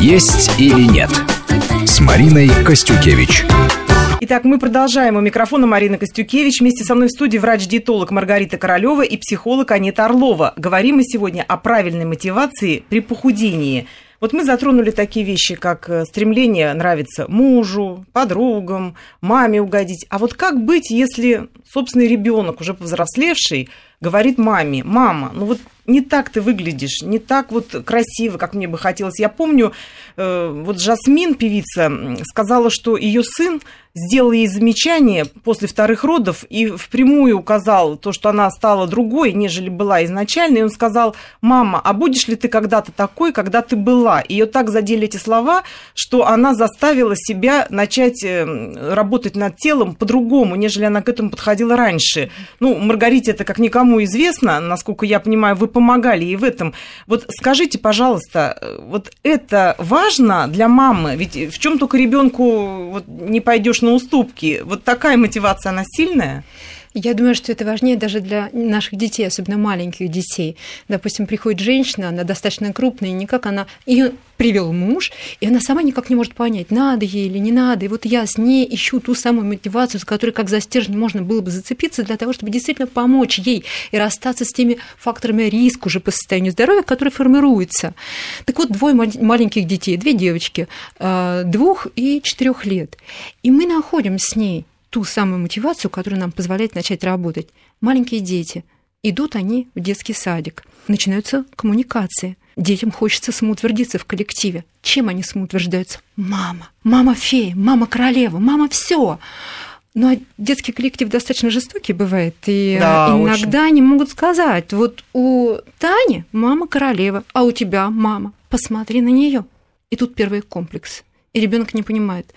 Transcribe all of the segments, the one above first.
«Есть или нет» с Мариной Костюкевич. Итак, мы продолжаем. У микрофона Марина Костюкевич. Вместе со мной в студии врач-диетолог Маргарита Королева и психолог Анита Орлова. Говорим мы сегодня о правильной мотивации при похудении. Вот мы затронули такие вещи, как э, стремление нравиться мужу, подругам, маме угодить. А вот как быть, если собственный ребенок, уже повзрослевший, говорит маме, мама, ну вот не так ты выглядишь, не так вот красиво, как мне бы хотелось. Я помню, э, вот Жасмин, певица, сказала, что ее сын сделал ей замечание после вторых родов и впрямую указал то, что она стала другой, нежели была изначально. И он сказал, мама, а будешь ли ты когда-то такой, когда ты была? Ее так задели эти слова, что она заставила себя начать э, работать над телом по-другому, нежели она к этому подходила раньше. Ну, Маргарите это как никому известно, насколько я понимаю, вы помогали ей в этом. Вот скажите, пожалуйста, э, вот это важно для мамы? Ведь в чем только ребенку вот не пойдешь на уступки. Вот такая мотивация, она сильная? Я думаю, что это важнее даже для наших детей, особенно маленьких детей. Допустим, приходит женщина, она достаточно крупная, никак она ее привел муж, и она сама никак не может понять, надо ей или не надо. И вот я с ней ищу ту самую мотивацию, с которой как за стержень можно было бы зацепиться для того, чтобы действительно помочь ей и расстаться с теми факторами риска уже по состоянию здоровья, которые формируются. Так вот, двое маленьких детей, две девочки, э, двух и четырех лет. И мы находим с ней ту самую мотивацию, которая нам позволяет начать работать. Маленькие дети. Идут они в детский садик. Начинаются коммуникации. Детям хочется самоутвердиться в коллективе. Чем они самоутверждаются? Мама. Мама фея, мама королева, мама все. Ну, а детский коллектив достаточно жестокий бывает, и да, иногда очень. они могут сказать, вот у Тани мама королева, а у тебя мама, посмотри на нее. И тут первый комплекс. И ребенок не понимает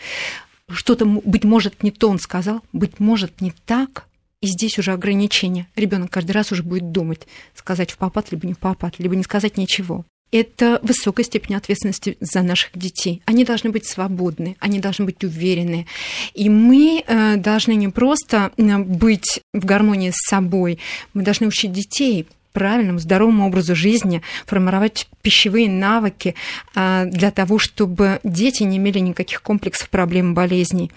что-то, быть может, не то он сказал, быть может, не так, и здесь уже ограничения. Ребенок каждый раз уже будет думать, сказать в попад, либо не в попад, либо не сказать ничего. Это высокая степень ответственности за наших детей. Они должны быть свободны, они должны быть уверены. И мы э, должны не просто быть в гармонии с собой, мы должны учить детей правильному, здоровому образу жизни, формировать пищевые навыки а, для того, чтобы дети не имели никаких комплексов, проблем, болезней.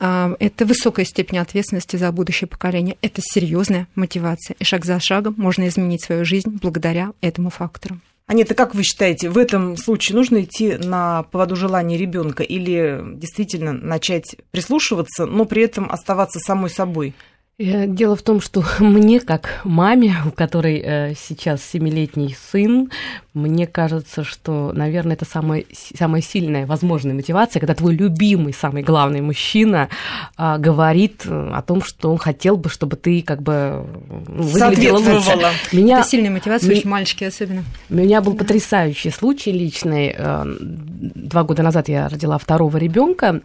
А, это высокая степень ответственности за будущее поколение. Это серьезная мотивация. И шаг за шагом можно изменить свою жизнь благодаря этому фактору. Анета, как вы считаете, в этом случае нужно идти на поводу желания ребенка или действительно начать прислушиваться, но при этом оставаться самой собой? Э, дело в том, что мне, как маме, у которой э, сейчас семилетний сын, мне кажется, что, наверное, это самая, самая сильная возможная мотивация, когда твой любимый, самый главный мужчина а, говорит э, о том, что он хотел бы, чтобы ты как бы выглядела лучше. Меня, это сильная мотивация, очень мальчики особенно. У меня был да. потрясающий случай личный. Два года назад я родила второго ребенка,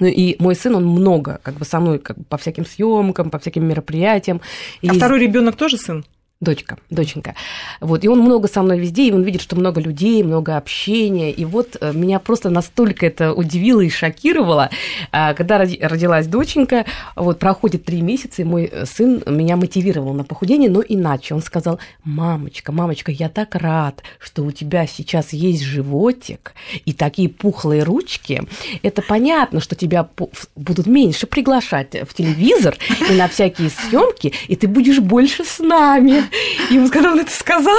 ну и мой сын, он много как бы со мной как бы, по всяким съемкам, по всяким мероприятиям. А и... второй ребенок тоже сын? Дочка, доченька. Вот, и он много со мной везде, и он видит, что много людей, много общения. И вот э, меня просто настолько это удивило и шокировало, а, когда родилась доченька, вот проходит три месяца, и мой э, сын меня мотивировал на похудение, но иначе. Он сказал, мамочка, мамочка, я так рад, что у тебя сейчас есть животик и такие пухлые ручки. Это понятно, что тебя будут меньше приглашать в телевизор и на всякие съемки, и ты будешь больше с нами. И он, когда он это сказал,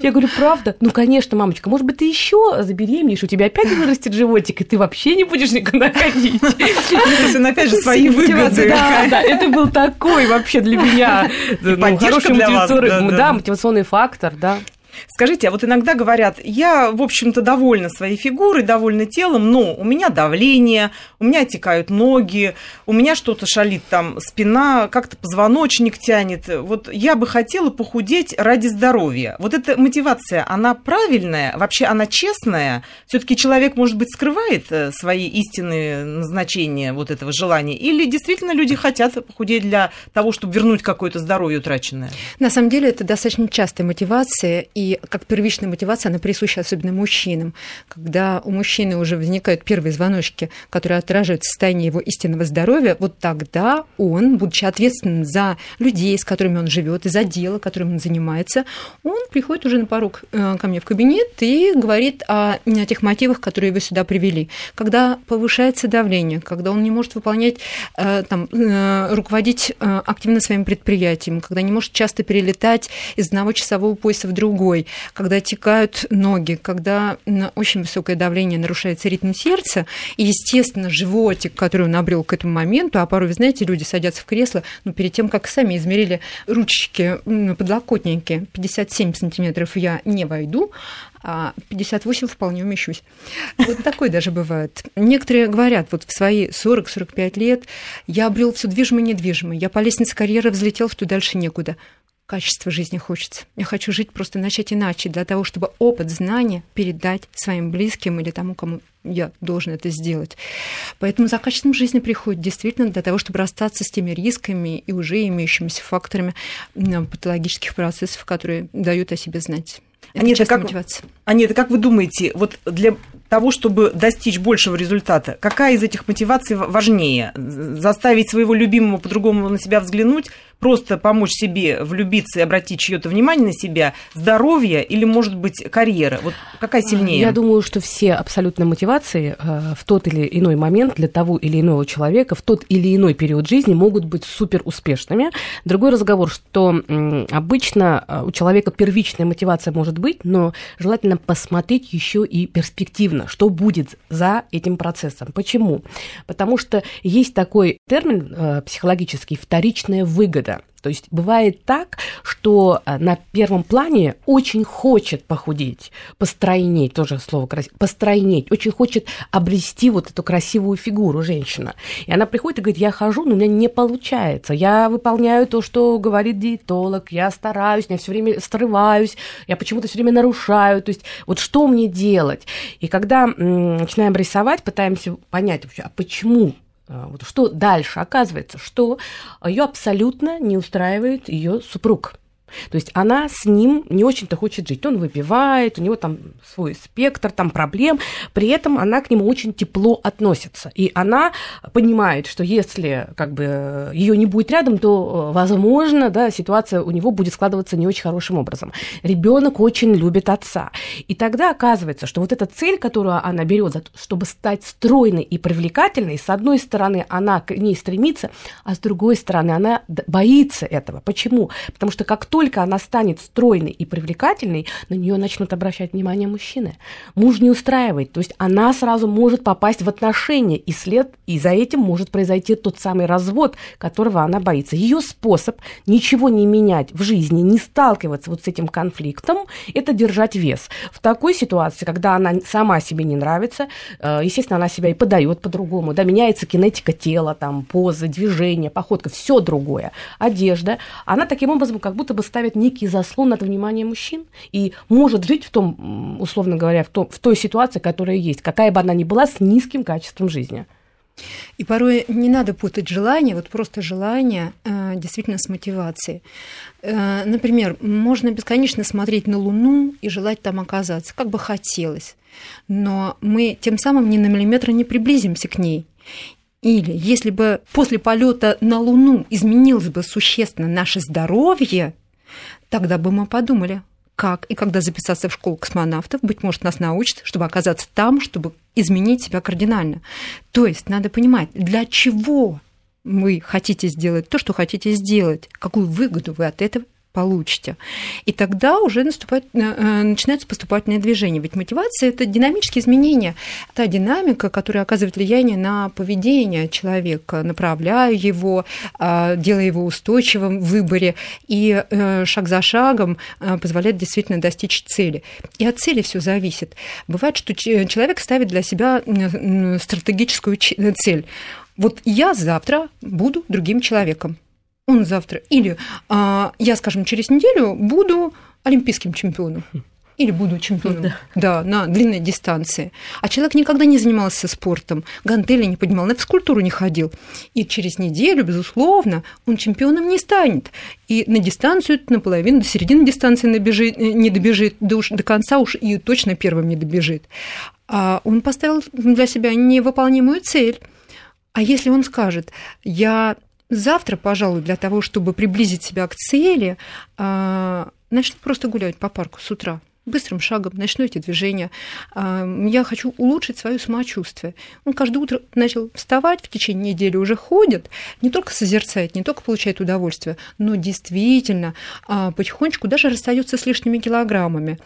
я говорю, правда? Ну, конечно, мамочка, может быть, ты еще забеременеешь, у тебя опять вырастет животик, и ты вообще не будешь никуда ходить. То есть он опять же свои выгоды. Да, да, это был такой вообще для меня ну, хороший мотивационный фактор, да. Скажите, а вот иногда говорят, я, в общем-то, довольна своей фигурой, довольна телом, но у меня давление, у меня отекают ноги, у меня что-то шалит там спина, как-то позвоночник тянет. Вот я бы хотела похудеть ради здоровья. Вот эта мотивация, она правильная? Вообще она честная? все таки человек, может быть, скрывает э, свои истинные назначения вот этого желания? Или действительно люди хотят похудеть для того, чтобы вернуть какое-то здоровье утраченное? На самом деле это достаточно частая мотивация, и как первичная мотивация, она присуща особенно мужчинам. Когда у мужчины уже возникают первые звоночки, которые отражают состояние его истинного здоровья, вот тогда он, будучи ответственным за людей, с которыми он живет, и за дело, которым он занимается, он приходит уже на порог э, ко мне в кабинет и говорит о, о тех мотивах, которые его сюда привели. Когда повышается давление, когда он не может выполнять, э, там, э, руководить активно своим предприятием, когда не может часто перелетать из одного часового пояса в другой, когда текают ноги, когда очень высокое давление нарушается ритм сердца, и, естественно, животик, который он обрел к этому моменту, а порой, вы знаете, люди садятся в кресло, ну, перед тем, как сами измерили ручки, подлокотники, 57 сантиметров я не войду, а 58 вполне умещусь. Вот такое даже бывает. Некоторые говорят, вот в свои 40-45 лет я обрел все движимое и недвижимое, я по лестнице карьеры взлетел, что дальше некуда качество жизни хочется. Я хочу жить просто начать иначе, для того, чтобы опыт, знания передать своим близким или тому, кому я должен это сделать. Поэтому за качеством жизни приходит действительно для того, чтобы расстаться с теми рисками и уже имеющимися факторами патологических процессов, которые дают о себе знать. Это Анита, как, мотивация. Анита, как вы думаете, вот для того, чтобы достичь большего результата, какая из этих мотиваций важнее? Заставить своего любимого по-другому на себя взглянуть, просто помочь себе влюбиться и обратить чье-то внимание на себя, здоровье или, может быть, карьера? Вот какая сильнее? Я думаю, что все абсолютно мотивации э, в тот или иной момент для того или иного человека в тот или иной период жизни могут быть супер успешными. Другой разговор, что обычно э, у человека первичная мотивация может быть, но желательно посмотреть еще и перспективно что будет за этим процессом. Почему? Потому что есть такой термин э, психологический вторичная выгода. То есть бывает так, что э, на первом плане очень хочет похудеть, постройнеть, тоже слово красивое, постройнеть, очень хочет обрести вот эту красивую фигуру женщина. И она приходит и говорит, я хожу, но у меня не получается. Я выполняю то, что говорит диетолог, я стараюсь, я все время срываюсь, я почему-то все время нарушаю. То есть вот что мне делать? И когда начинаем рисовать, пытаемся понять вообще, а почему вот что дальше? Оказывается, что ее абсолютно не устраивает ее супруг. То есть она с ним не очень-то хочет жить. Он выпивает, у него там свой спектр там проблем, при этом она к нему очень тепло относится. И она понимает, что если как бы ее не будет рядом, то, возможно, да, ситуация у него будет складываться не очень хорошим образом. Ребенок очень любит отца. И тогда оказывается, что вот эта цель, которую она берет, чтобы стать стройной и привлекательной, с одной стороны, она к ней стремится, а с другой стороны, она боится этого. Почему? Потому что как только только она станет стройной и привлекательной, на нее начнут обращать внимание мужчины. Муж не устраивает, то есть она сразу может попасть в отношения, и след, и за этим может произойти тот самый развод, которого она боится. Ее способ ничего не менять в жизни, не сталкиваться вот с этим конфликтом, это держать вес. В такой ситуации, когда она сама себе не нравится, э, естественно, она себя и подает по-другому, да, меняется кинетика тела, там, позы, движения, походка, все другое, одежда, она таким образом как будто бы ставит некий заслон от внимания мужчин и может жить в том, условно говоря, в, том, в той ситуации, которая есть, какая бы она ни была, с низким качеством жизни. И порой не надо путать желание, вот просто желание э, действительно с мотивацией. Э, например, можно бесконечно смотреть на Луну и желать там оказаться, как бы хотелось, но мы тем самым ни на миллиметр не приблизимся к ней. Или если бы после полета на Луну изменилось бы существенно наше здоровье, Тогда бы мы подумали, как и когда записаться в школу космонавтов, быть может, нас научат, чтобы оказаться там, чтобы изменить себя кардинально. То есть надо понимать, для чего вы хотите сделать то, что хотите сделать, какую выгоду вы от этого получите. И тогда уже наступает, э, э, начинается поступательное движение. Ведь мотивация – это динамические изменения, та динамика, которая оказывает влияние на поведение человека, направляя его, а, делая его устойчивым в выборе, и э, шаг за шагом позволяет действительно достичь цели. И от цели все зависит. Бывает, что человек ставит для себя стратегическую цель. Вот я завтра буду другим человеком он завтра. Или а, я, скажем, через неделю буду олимпийским чемпионом. или буду чемпионом да. Да, на длинной дистанции. А человек никогда не занимался спортом, гантели не поднимал, на физкультуру не ходил. И через неделю, безусловно, он чемпионом не станет. И на дистанцию наполовину, до середины дистанции набежит, э, не добежит, до, уж, до конца уж и точно первым не добежит. А он поставил для себя невыполнимую цель. А если он скажет, я завтра, пожалуй, для того, чтобы приблизить себя к цели, а, начну просто гулять по парку с утра быстрым шагом начну эти движения. А, я хочу улучшить свое самочувствие. Он каждое утро начал вставать, в течение недели уже ходит, не только созерцает, не только получает удовольствие, но действительно а, потихонечку даже расстается с лишними килограммами.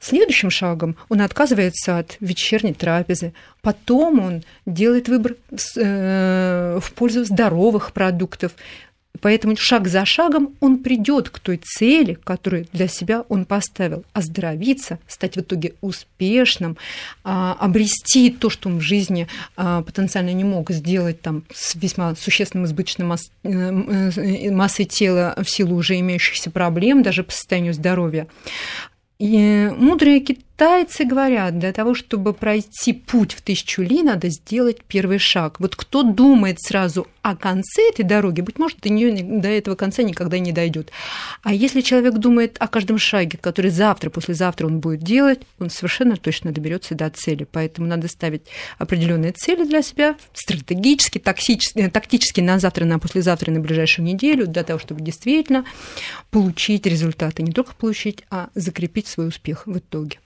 Следующим шагом он отказывается от вечерней трапезы. Потом он делает выбор э, в пользу здоровых продуктов, Поэтому шаг за шагом он придет к той цели, которую для себя он поставил, оздоровиться, стать в итоге успешным, а, обрести то, что он в жизни а, потенциально не мог сделать там, с весьма существенным избыточным масс э, э, массой тела в силу уже имеющихся проблем, даже по состоянию здоровья. И мудрые китайцы говорят, для того, чтобы пройти путь в тысячу ли, надо сделать первый шаг. Вот кто думает сразу о конце этой дороги, быть может, до нее до этого конца никогда не дойдет. А если человек думает о каждом шаге, который завтра, послезавтра он будет делать, он совершенно точно доберется до цели. Поэтому надо ставить определенные цели для себя, стратегически, тактически на завтра, на послезавтра, на ближайшую неделю, для того, чтобы действительно получить результаты. Не только получить, а закрепить свой успех в итоге.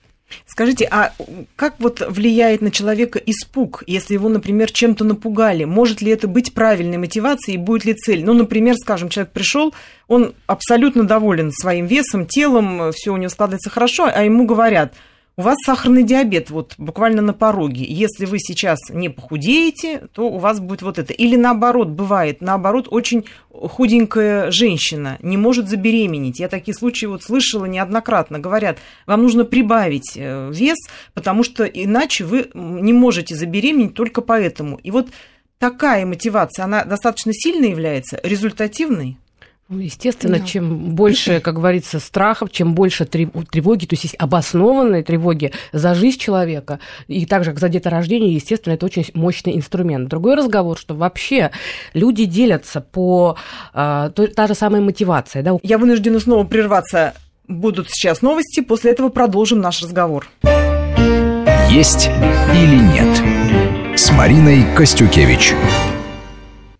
Скажите, а как вот влияет на человека испуг, если его, например, чем-то напугали? Может ли это быть правильной мотивацией и будет ли цель? Ну, например, скажем, человек пришел, он абсолютно доволен своим весом, телом, все у него складывается хорошо, а ему говорят – у вас сахарный диабет вот буквально на пороге. Если вы сейчас не похудеете, то у вас будет вот это. Или наоборот, бывает, наоборот, очень худенькая женщина не может забеременеть. Я такие случаи вот слышала неоднократно. Говорят, вам нужно прибавить э, вес, потому что иначе вы не можете забеременеть только поэтому. И вот такая мотивация, она достаточно сильно является результативной? Ну, естественно, да. чем больше, как говорится, страхов, чем больше тревоги, то есть есть обоснованные тревоги за жизнь человека, и также как за деторождение, естественно, это очень мощный инструмент. Другой разговор, что вообще люди делятся по э, та же самая мотивация. Да? Я вынуждена снова прерваться. Будут сейчас новости, после этого продолжим наш разговор. Есть или нет с Мариной Костюкевич.